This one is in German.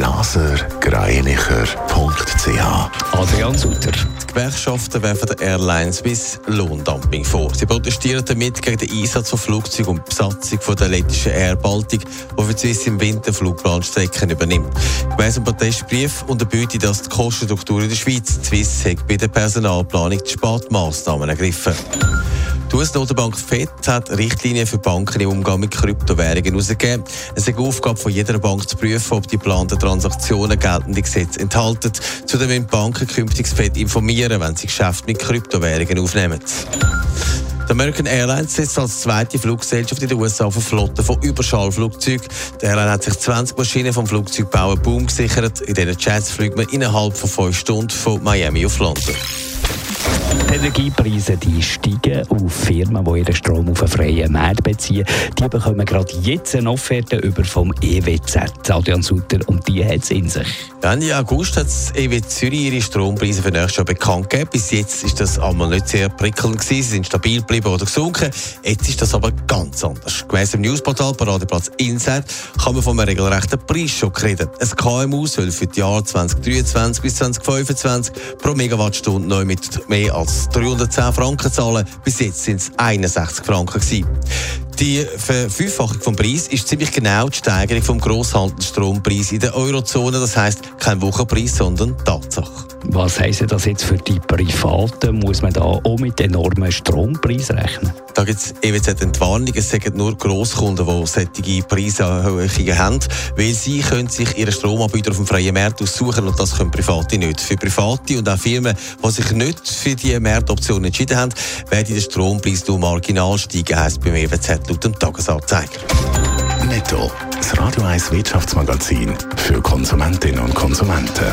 blasergreinicher.ch Adrian Sutter. Die Gewerkschaften werfen der Airline Swiss Lohndumping vor. Sie protestieren damit gegen den Einsatz von Flugzeugen und Besatzung von der lettischen Air Baltic, die für Swiss im Winter Flugplanstrecken übernimmt. Gemäss dem Protestbrief unterbietet das die Kostenstruktur in der Schweiz. Die Swiss hat bei der Personalplanung die Spartmaßnahmen ergriffen. Die US-Notenbank FED hat Richtlinien für Banken im Umgang mit Kryptowährungen herausgegeben. Es ist eine Aufgabe von jeder Bank zu prüfen, ob die geplanten Transaktionen geltende Gesetze enthalten. Zudem müssen Banken künftig das FED informieren, wenn sie Geschäfte mit Kryptowährungen aufnehmen. Die American Airlines setzt als zweite Fluggesellschaft in den USA auf eine Flotte von Überschallflugzeugen. Die Airline hat sich 20 Maschinen vom Flugzeugbauer Boom gesichert. In diesen Jets fliegt man innerhalb von fünf Stunden von Miami auf London. Die Energiepreise die steigen auf Firmen, die ihren Strom auf einen freien Markt beziehen. Die bekommen gerade jetzt eine Offerte über vom EWZ, Adrian Sutter, und die hat es in sich. Ende August hat das EW Zürich ihre Strompreise für nächstes Jahr bekannt gegeben. Bis jetzt ist das einmal nicht sehr prickelnd gewesen. Sie sind stabil geblieben oder gesunken. Jetzt ist das aber ganz anders. Gemäss dem Newsportal Paradeplatz Inside kann man von einem regelrechten Preisschock reden. Ein KMU soll für die Jahre 2023 bis 2025 pro Megawattstunde neu mit mehr als 310 Franken zahlen. Bis jetzt sind es 61 Franken gewesen. Die Verfünffachung vom Preis ist ziemlich genau die Steigerung vom Grosshandelsstrompreis in der Eurozone. Das heißt kein Wochenpreis, sondern Tatsache. Was heisst das jetzt für die Privaten? Muss man da auch mit enormen Strompreisen rechnen? Da gibt es EWZ Entwarnung. Es sagen nur Grosskunden, die solche Preiserhöhungen haben, weil sie können sich ihren Stromanbieter auf dem freien Markt aussuchen und das können Private nicht. Für Private und auch Firmen, die sich nicht für die Marktoption entschieden haben, werden der Strompreis nur marginal steigen, heisst beim EWZ laut dem Tagesanzeiger. Netto. Das Radio 1 Wirtschaftsmagazin für Konsumentinnen und Konsumenten.